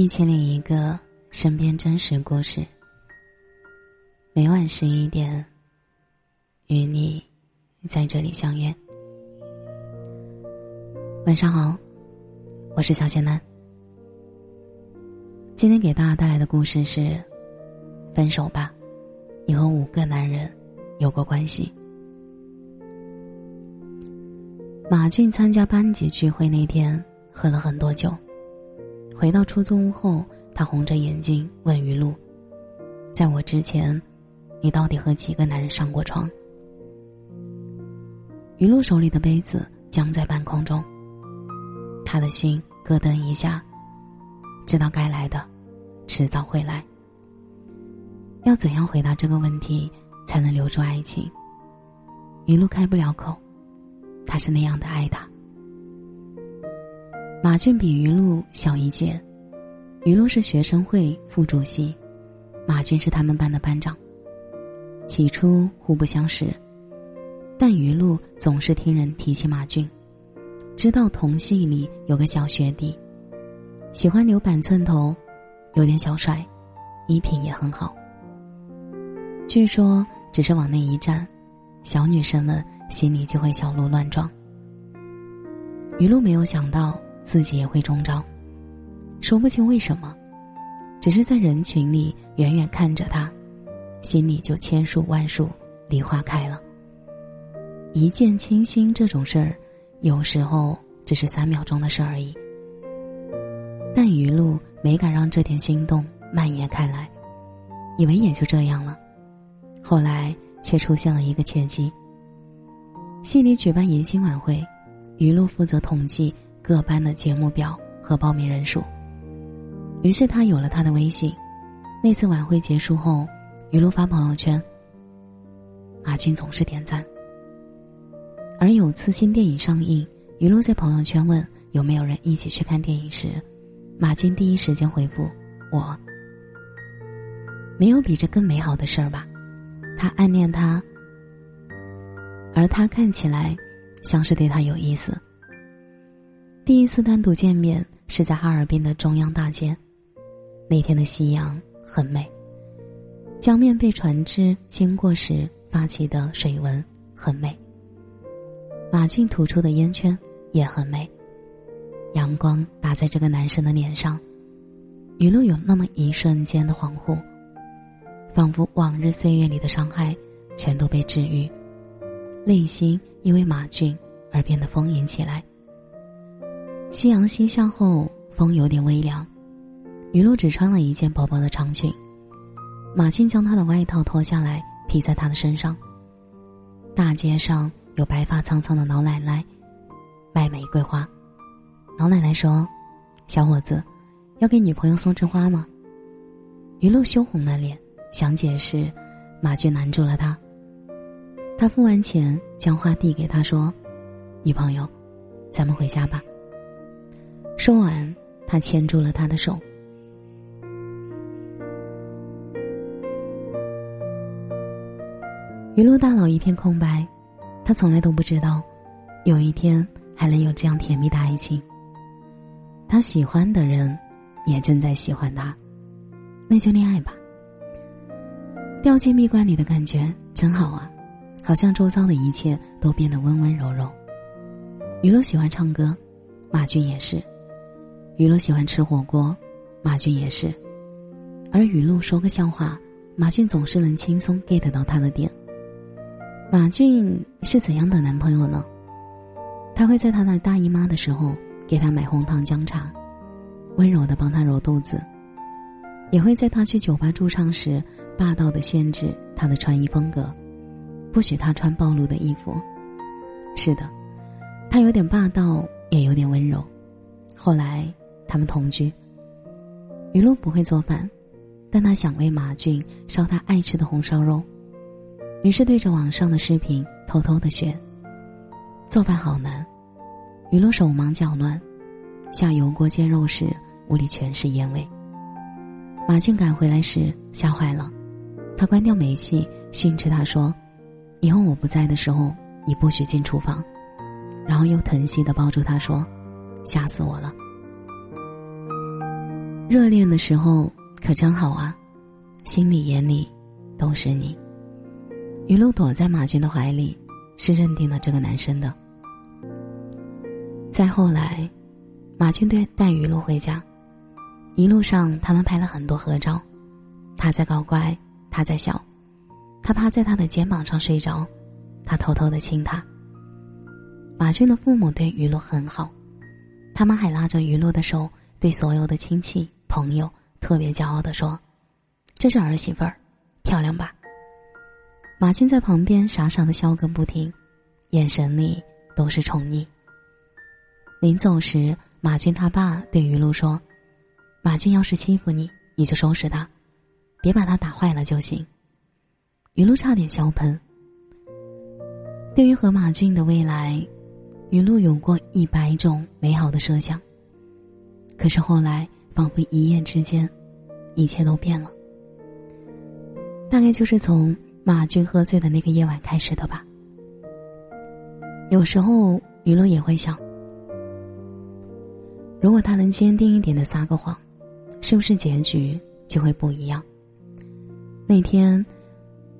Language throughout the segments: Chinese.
一千零一个身边真实故事，每晚十一点，与你在这里相约。晚上好，我是小仙男。今天给大家带来的故事是：分手吧，你和五个男人有过关系。马俊参加班级聚会那天，喝了很多酒。回到出租屋后，他红着眼睛问于露：“在我之前，你到底和几个男人上过床？”于露手里的杯子僵在半空中，他的心咯噔一下，知道该来的，迟早会来。要怎样回答这个问题才能留住爱情？于露开不了口，他是那样的爱他。马俊比于露小一届，于露是学生会副主席，马俊是他们班的班长。起初互不相识，但于露总是听人提起马俊，知道同系里有个小学弟，喜欢留板寸头，有点小帅，衣品也很好。据说只是往那一站，小女生们心里就会小鹿乱撞。于露没有想到。自己也会中招，说不清为什么，只是在人群里远远看着他，心里就千树万树梨花开了。一见倾心这种事儿，有时候只是三秒钟的事而已。但余露没敢让这点心动蔓延开来，以为也就这样了，后来却出现了一个契机。系里举办迎新晚会，余露负责统计。各班的节目表和报名人数，于是他有了他的微信。那次晚会结束后，于露发朋友圈，马军总是点赞。而有次新电影上映，于露在朋友圈问有没有人一起去看电影时，马军第一时间回复我。没有比这更美好的事儿吧？他暗恋他，而他看起来像是对他有意思。第一次单独见面是在哈尔滨的中央大街，那天的夕阳很美。江面被船只经过时发起的水纹很美。马俊吐出的烟圈也很美。阳光打在这个男生的脸上，雨露有那么一瞬间的恍惚，仿佛往日岁月里的伤害全都被治愈，内心因为马俊而变得丰盈起来。夕阳西下后，风有点微凉。雨露只穿了一件薄薄的长裙，马俊将他的外套脱下来披在他的身上。大街上有白发苍苍的老奶奶卖玫瑰花。老奶奶说：“小伙子，要给女朋友送枝花吗？”雨露羞红了脸，想解释，马俊拦住了他。他付完钱，将花递给他说：“女朋友，咱们回家吧。”说完，他牵住了他的手。余露大脑一片空白，他从来都不知道，有一天还能有这样甜蜜的爱情。他喜欢的人，也正在喜欢他，那就恋爱吧。掉进蜜罐里的感觉真好啊，好像周遭的一切都变得温温柔柔。余露喜欢唱歌，马俊也是。雨露喜欢吃火锅，马俊也是。而雨露说个笑话，马俊总是能轻松 get 到他的点。马俊是怎样的男朋友呢？他会在他的大姨妈的时候给他买红糖姜茶，温柔的帮他揉肚子；也会在他去酒吧驻唱时霸道的限制他的穿衣风格，不许他穿暴露的衣服。是的，他有点霸道，也有点温柔。后来。他们同居。雨露不会做饭，但他想为马俊烧他爱吃的红烧肉，于是对着网上的视频偷偷的学。做饭好难，雨露手忙脚乱，下油锅煎肉时屋里全是烟味。马俊赶回来时吓坏了，他关掉煤气，训斥他说：“以后我不在的时候，你不许进厨房。”然后又疼惜的抱住他说：“吓死我了。”热恋的时候可真好啊，心里眼里都是你。于露躲在马军的怀里，是认定了这个男生的。再后来，马军带带雨露回家，一路上他们拍了很多合照，他在搞怪，他在笑，他趴在他的肩膀上睡着，他偷偷的亲他。马军的父母对雨露很好，他们还拉着雨露的手，对所有的亲戚朋友特别骄傲的说：“这是儿媳妇儿，漂亮吧？”马军在旁边傻傻的笑个不停，眼神里都是宠溺。临走时，马军他爸对于露说：“马军要是欺负你，你就收拾他，别把他打坏了就行。”于露差点笑喷。对于和马俊的未来，于露有过一百种美好的设想。可是后来，仿佛一夜之间，一切都变了。大概就是从。马俊喝醉的那个夜晚开始的吧。有时候，于露也会想，如果他能坚定一点的撒个谎，是不是结局就会不一样？那天，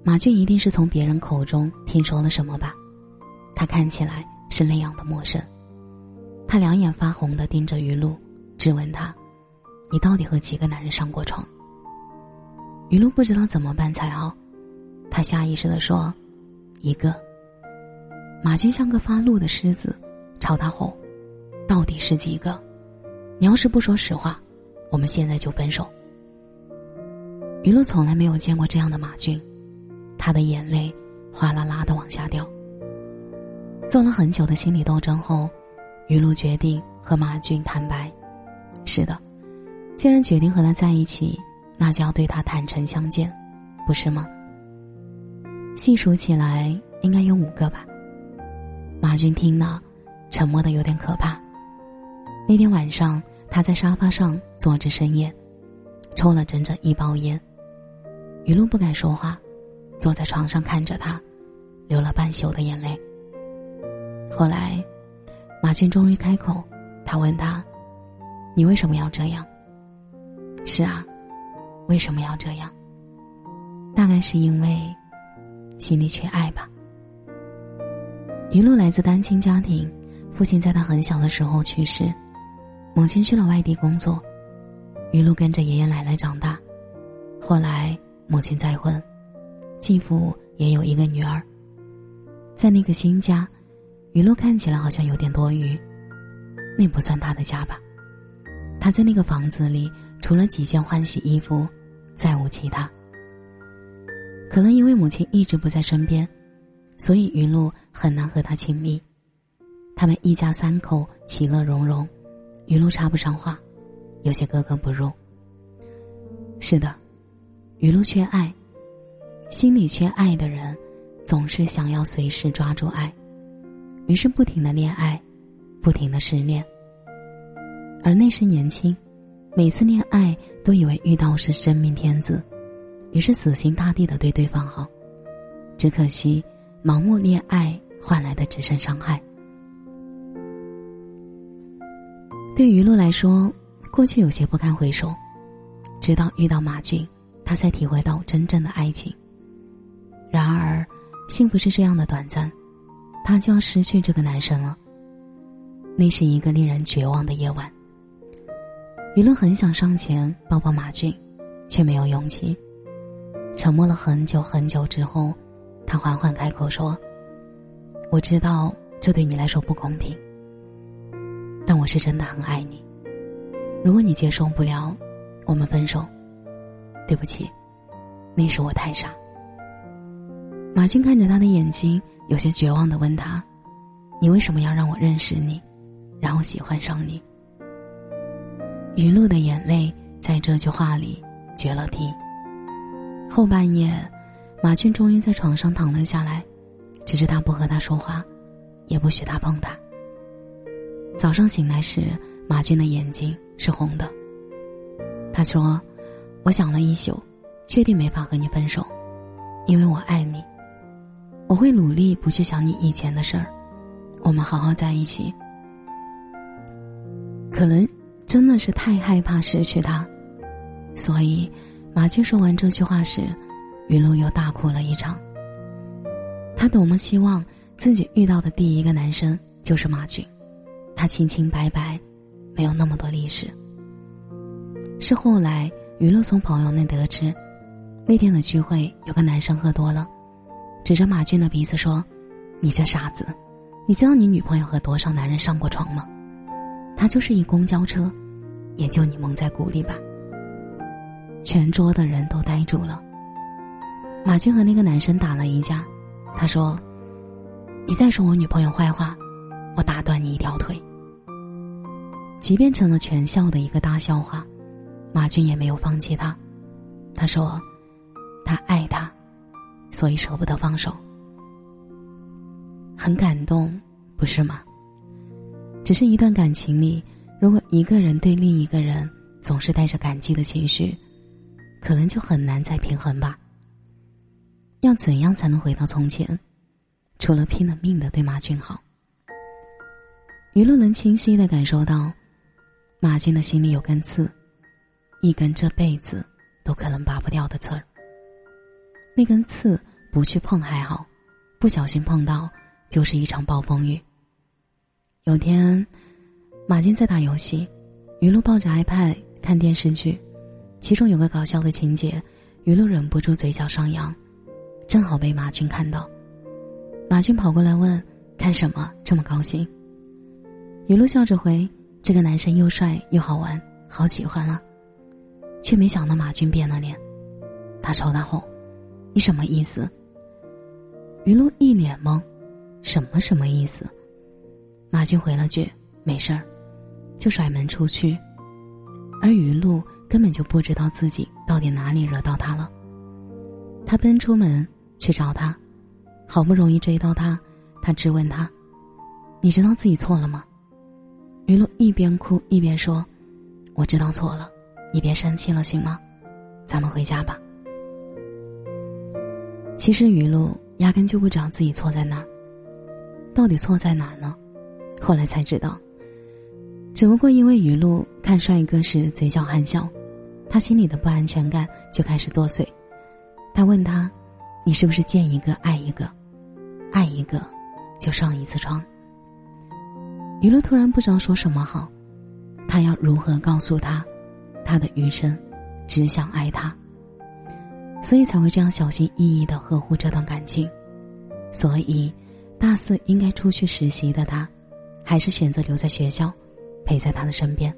马俊一定是从别人口中听说了什么吧？他看起来是那样的陌生。他两眼发红的盯着于露，质问他：“你到底和几个男人上过床？”于露不知道怎么办才好。他下意识的说：“一个。”马军像个发怒的狮子，朝他吼：“到底是几个？你要是不说实话，我们现在就分手。”于露从来没有见过这样的马军，他的眼泪哗啦啦的往下掉。做了很久的心理斗争后，于露决定和马军坦白：“是的，既然决定和他在一起，那就要对他坦诚相见，不是吗？”细数起来，应该有五个吧。马军听了，沉默的有点可怕。那天晚上，他在沙发上坐至深夜，抽了整整一包烟。雨露不敢说话，坐在床上看着他，流了半宿的眼泪。后来，马军终于开口，他问他：“你为什么要这样？”“是啊，为什么要这样？”大概是因为。心里缺爱吧。雨露来自单亲家庭，父亲在他很小的时候去世，母亲去了外地工作，雨露跟着爷爷奶奶长大。后来母亲再婚，继父也有一个女儿。在那个新家，雨露看起来好像有点多余，那不算他的家吧？他在那个房子里，除了几件换洗衣服，再无其他。可能因为母亲一直不在身边，所以云露很难和他亲密。他们一家三口其乐融融，云露插不上话，有些格格不入。是的，雨露缺爱，心里缺爱的人，总是想要随时抓住爱，于是不停的恋爱，不停的失恋。而那时年轻，每次恋爱都以为遇到是真命天子。于是死心塌地的对对方好，只可惜盲目恋爱换来的只剩伤害。对于露来说，过去有些不堪回首，直到遇到马俊，他才体会到真正的爱情。然而，幸福是这样的短暂，他就要失去这个男生了。那是一个令人绝望的夜晚。于露很想上前抱抱马俊，却没有勇气。沉默了很久很久之后，他缓缓开口说：“我知道这对你来说不公平，但我是真的很爱你。如果你接受不了，我们分手。对不起，那时我太傻。”马军看着他的眼睛，有些绝望的问他：“你为什么要让我认识你，然后喜欢上你？”余露的眼泪在这句话里决了堤。后半夜，马俊终于在床上躺了下来，只是他不和他说话，也不许他碰他。早上醒来时，马俊的眼睛是红的。他说：“我想了一宿，确定没法和你分手，因为我爱你。我会努力不去想你以前的事儿，我们好好在一起。可能真的是太害怕失去他，所以马俊说完这句话时，雨露又大哭了一场。他多么希望自己遇到的第一个男生就是马俊，他清清白白，没有那么多历史。是后来雨露从朋友那得知，那天的聚会有个男生喝多了，指着马俊的鼻子说：“你这傻子，你知道你女朋友和多少男人上过床吗？他就是一公交车，也就你蒙在鼓里吧。”全桌的人都呆住了。马军和那个男生打了一架，他说：“你再说我女朋友坏话，我打断你一条腿。”即便成了全校的一个大笑话。马军也没有放弃他，他说：“他爱他，所以舍不得放手。”很感动，不是吗？只是一段感情里，如果一个人对另一个人总是带着感激的情绪，可能就很难再平衡吧。要怎样才能回到从前？除了拼了命的对马俊好。舆论能清晰的感受到，马俊的心里有根刺。一根这辈子都可能拔不掉的刺儿。那根刺不去碰还好，不小心碰到就是一场暴风雨。有天，马金在打游戏，于露抱着 iPad 看电视剧，其中有个搞笑的情节，于露忍不住嘴角上扬，正好被马军看到。马军跑过来问：“看什么这么高兴？”于露笑着回：“这个男生又帅又好玩，好喜欢啊。”却没想到马军变了脸，他朝他吼：“你什么意思？”于露一脸懵：“什么什么意思？”马军回了句：“没事儿。”就甩门出去。而于露根本就不知道自己到底哪里惹到他了。他奔出门去找他，好不容易追到他，他质问他：“你知道自己错了吗？”于露一边哭一边说：“我知道错了。”你别生气了，行吗？咱们回家吧。其实雨露压根就不知道自己错在哪儿，到底错在哪儿呢？后来才知道，只不过因为雨露看帅哥时嘴角含笑，他心里的不安全感就开始作祟。他问他：“你是不是见一个爱一个，爱一个就上一次床？”雨露突然不知道说什么好，他要如何告诉他？他的余生，只想爱他，所以才会这样小心翼翼的呵护这段感情。所以，大四应该出去实习的他，还是选择留在学校，陪在他的身边。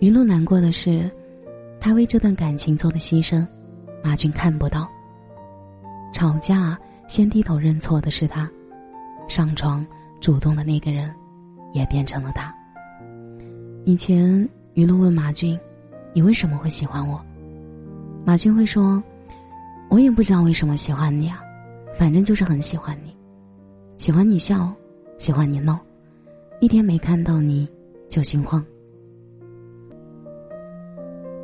余露难过的是，他为这段感情做的牺牲，马俊看不到。吵架先低头认错的是他，上床主动的那个人，也变成了他。以前。于露问马俊：“你为什么会喜欢我？”马俊会说：“我也不知道为什么喜欢你啊，反正就是很喜欢你，喜欢你笑，喜欢你闹，一天没看到你就心慌。”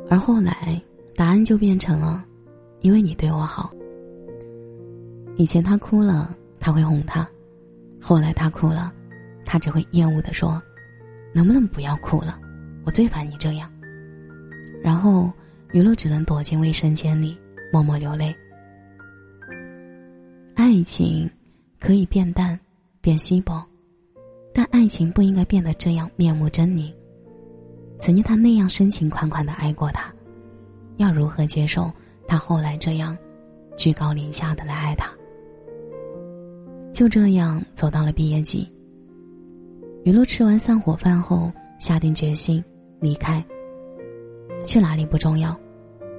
而后来，答案就变成了：“因为你对我好。”以前他哭了，他会哄他；后来他哭了，他只会厌恶的说：“能不能不要哭了？”我最烦你这样。然后，雨露只能躲进卫生间里，默默流泪。爱情可以变淡，变稀薄，但爱情不应该变得这样面目狰狞。曾经他那样深情款款的爱过他，要如何接受他后来这样居高临下的来爱他？就这样走到了毕业季。雨露吃完散伙饭后，下定决心。离开，去哪里不重要，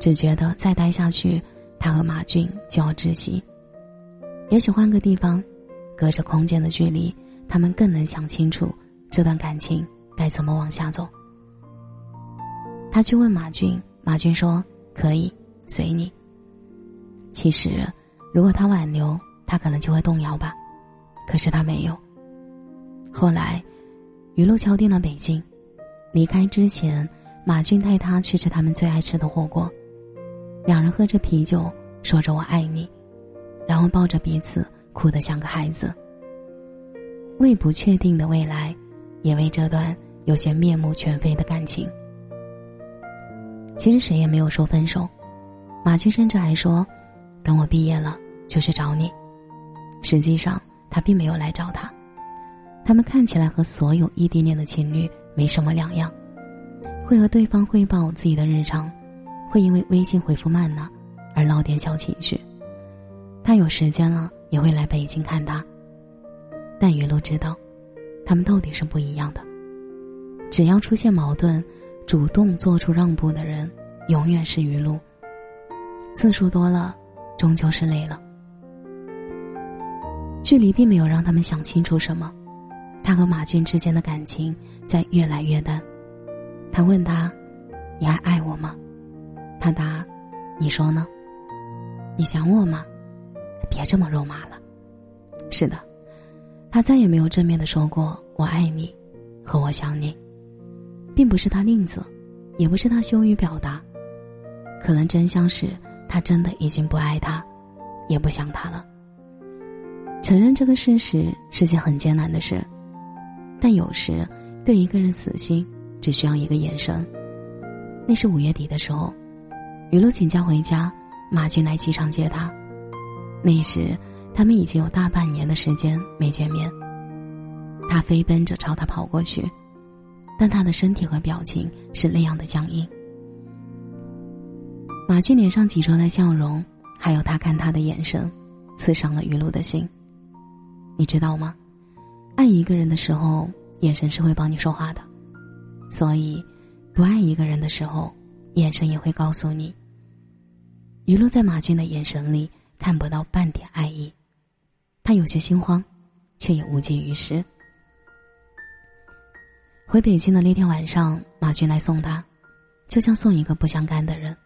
只觉得再待下去，他和马俊就要窒息。也许换个地方，隔着空间的距离，他们更能想清楚这段感情该怎么往下走。他去问马俊，马俊说可以，随你。其实，如果他挽留，他可能就会动摇吧，可是他没有。后来，雨露敲定了北京。离开之前，马俊带他去吃他们最爱吃的火锅，两人喝着啤酒，说着“我爱你”，然后抱着彼此哭得像个孩子。为不确定的未来，也为这段有些面目全非的感情。其实谁也没有说分手，马军甚至还说，等我毕业了就去找你。实际上他并没有来找他，他们看起来和所有异地恋的情侣没什么两样，会和对方汇报自己的日常，会因为微信回复慢了而闹点小情绪。他有时间了也会来北京看他，但雨露知道，他们到底是不一样的。只要出现矛盾，主动做出让步的人，永远是雨露。次数多了，终究是累了。距离并没有让他们想清楚什么，他和马俊之间的感情在越来越淡。他问他：“你还爱我吗？”他答：“你说呢？你想我吗？别这么肉麻了。”是的，他再也没有正面的说过“我爱你”和“我想你”。并不是他吝啬，也不是他羞于表达，可能真相是他真的已经不爱他，也不想他了。承认这个事实是件很艰难的事，但有时对一个人死心，只需要一个眼神。那是五月底的时候，雨露请假回家，马军来机场接他。那时他们已经有大半年的时间没见面，他飞奔着朝他跑过去。但他的身体和表情是那样的僵硬。马俊脸上挤出的笑容，还有他看他的眼神，刺伤了余露的心。你知道吗？爱一个人的时候，眼神是会帮你说话的；所以，不爱一个人的时候，眼神也会告诉你。余露在马俊的眼神里看不到半点爱意，他有些心慌，却也无济于事。回北京的那天晚上，马军来送他，就像送一个不相干的人。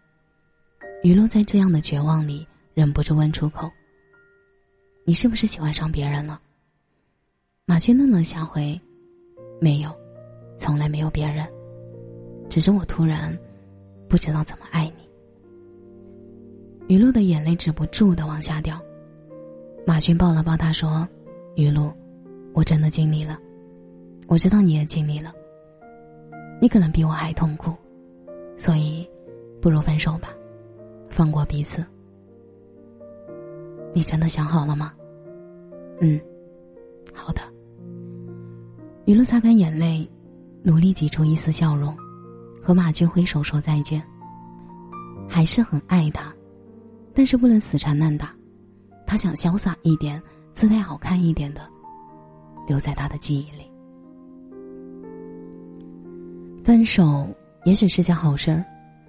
雨露在这样的绝望里，忍不住问出口：“你是不是喜欢上别人了？”马军愣了下，回：“没有，从来没有别人，只是我突然不知道怎么爱你。”雨露的眼泪止不住的往下掉。马军抱了抱她，说：“雨露，我真的尽力了。”我知道你也尽力了，你可能比我还痛苦，所以，不如分手吧，放过彼此。你真的想好了吗？嗯，好的。雨露擦干眼泪，努力挤出一丝笑容，和马军挥手说再见。还是很爱他，但是不能死缠烂打，他想潇洒一点，姿态好看一点的，留在他的记忆里。分手也许是件好事儿，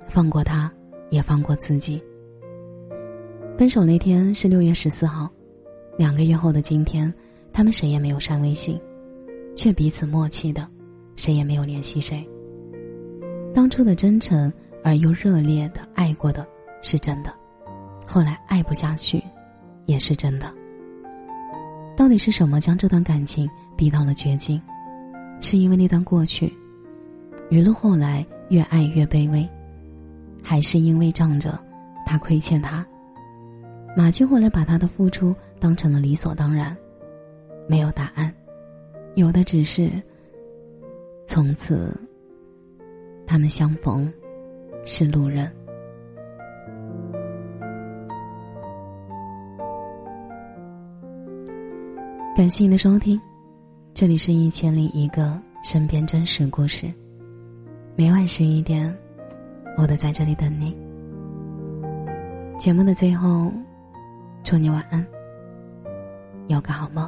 放过他，也放过自己。分手那天是六月十四号，两个月后的今天，他们谁也没有删微信，却彼此默契的，谁也没有联系谁。当初的真诚而又热烈的爱过的是真的，后来爱不下去，也是真的。到底是什么将这段感情逼到了绝境？是因为那段过去？雨露后来越爱越卑微，还是因为仗着他亏欠他。马军后来把他的付出当成了理所当然，没有答案，有的只是从此他们相逢是路人。感谢你的收听，这里是一千零一个身边真实故事。每晚十一点，我都在这里等你。节目的最后，祝你晚安，有个好梦。